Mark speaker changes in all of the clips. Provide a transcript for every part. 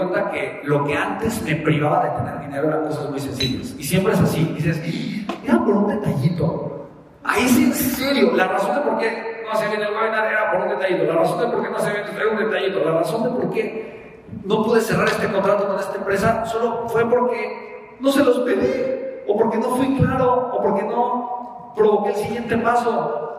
Speaker 1: cuenta que lo que antes me privaba de tener dinero eran cosas muy sencillas. Y siempre es así. Dices, mira por un detallito. Ahí sí, en serio, la razón de por qué no se viene el webinar era por un detallito. La razón de por qué no se viene era un detallito. La razón de por qué no pude cerrar este contrato con esta empresa solo fue porque no se los pedí. O porque no fui claro. O porque no provoqué el siguiente paso.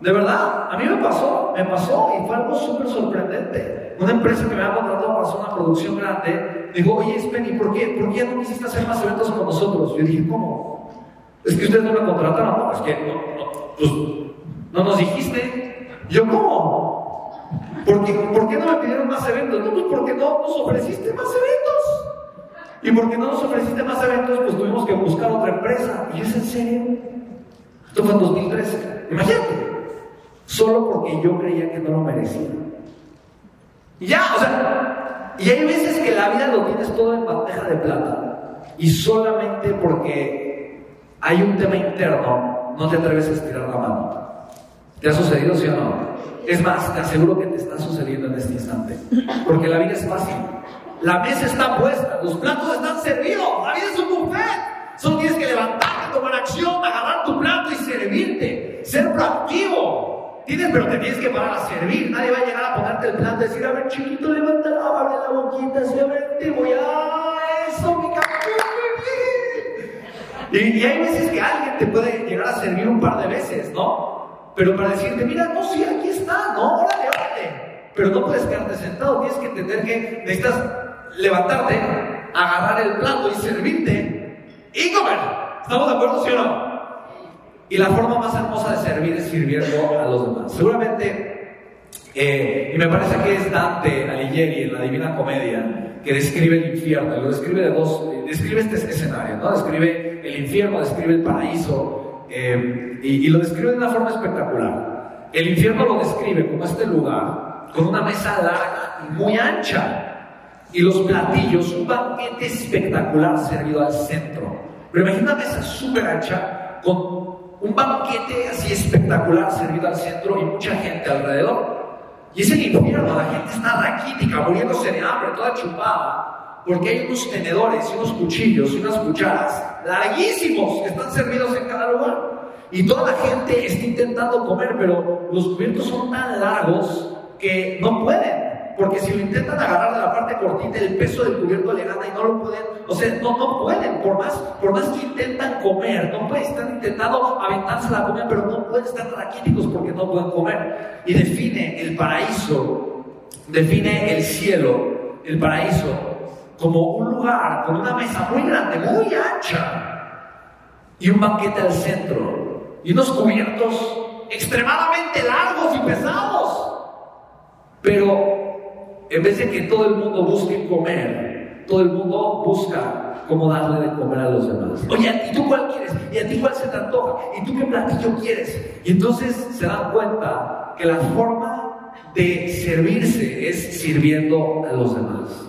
Speaker 1: De verdad, a mí me pasó, me pasó y fue algo súper sorprendente. Una empresa que me había contratado para hacer una producción grande, dijo, oye, Spenny, ¿por qué, ¿por qué no quisiste hacer más eventos con nosotros? Yo dije, ¿cómo? Es que ustedes no me contrataron, no, es que no, no, pues, no nos dijiste. Yo, ¿cómo? ¿Por qué, ¿Por qué no me pidieron más eventos? No, pues porque no nos ofreciste más eventos. Y porque no nos ofreciste más eventos, pues tuvimos que buscar otra empresa. ¿Y es en serio? Esto fue en 2013. Imagínate solo porque yo creía que no lo merecía. Y ya, o sea, y hay veces que la vida lo tienes todo en bandeja de plata y solamente porque hay un tema interno no te atreves a estirar la mano. ¿Te ha sucedido, sí o no? Es más, te aseguro que te está sucediendo en este instante. Porque la vida es fácil. La mesa está puesta, los platos están servidos, la vida es un buffet. Solo tienes que levantarte, tomar acción, agarrar tu plato y servirte. Ser proactivo. Tienes, pero te tienes que parar a servir. Nadie va a llegar a ponerte el plan de decir, a ver, chiquito, levanta, abre la boquita, así, a ver, te voy a... Eso, mi y, y hay veces que alguien te puede llegar a servir un par de veces, ¿no? Pero para decirte, mira, no, sí, aquí está, ¿no? Órale, órale. Pero no puedes quedarte sentado, tienes que entender que necesitas levantarte, agarrar el plato y servirte y comer. ¿Estamos de acuerdo, sí o no? Y la forma más hermosa de servir es sirviendo a los demás. Seguramente, eh, y me parece que es Dante Alighieri en la Divina Comedia, que describe el infierno, lo describe de dos, eh, describe este escenario, ¿no? Describe el infierno, describe el paraíso, eh, y, y lo describe de una forma espectacular. El infierno lo describe como este lugar, con una mesa larga y muy ancha, y los platillos, un banquete espectacular servido al centro. Pero imagina una mesa súper ancha, con un banquete así espectacular servido al centro y mucha gente alrededor. Y es el infierno, la gente está raquítica, muriéndose de hambre, toda chupada, porque hay unos tenedores y unos cuchillos y unas cucharas larguísimos que están servidos en cada lugar. Y toda la gente está intentando comer, pero los cubiertos son tan largos que no pueden. Porque si lo intentan agarrar de la parte cortita, el peso del cubierto le gana y no lo pueden, o sea, no, no pueden, por más, por más que intentan comer, no pueden, estar intentando aventarse la comida, pero no pueden estar raquíticos porque no pueden comer. Y define el paraíso, define el cielo, el paraíso, como un lugar con una mesa muy grande, muy ancha, y un banquete al centro, y unos cubiertos extremadamente largos y pesados. Pero en vez de que todo el mundo busque comer, todo el mundo busca cómo darle de comer a los demás. Oye, ¿y tú cuál quieres? ¿Y a ti cuál se te antoja? ¿Y tú qué platillo quieres? Y entonces se dan cuenta que la forma de servirse es sirviendo a los demás.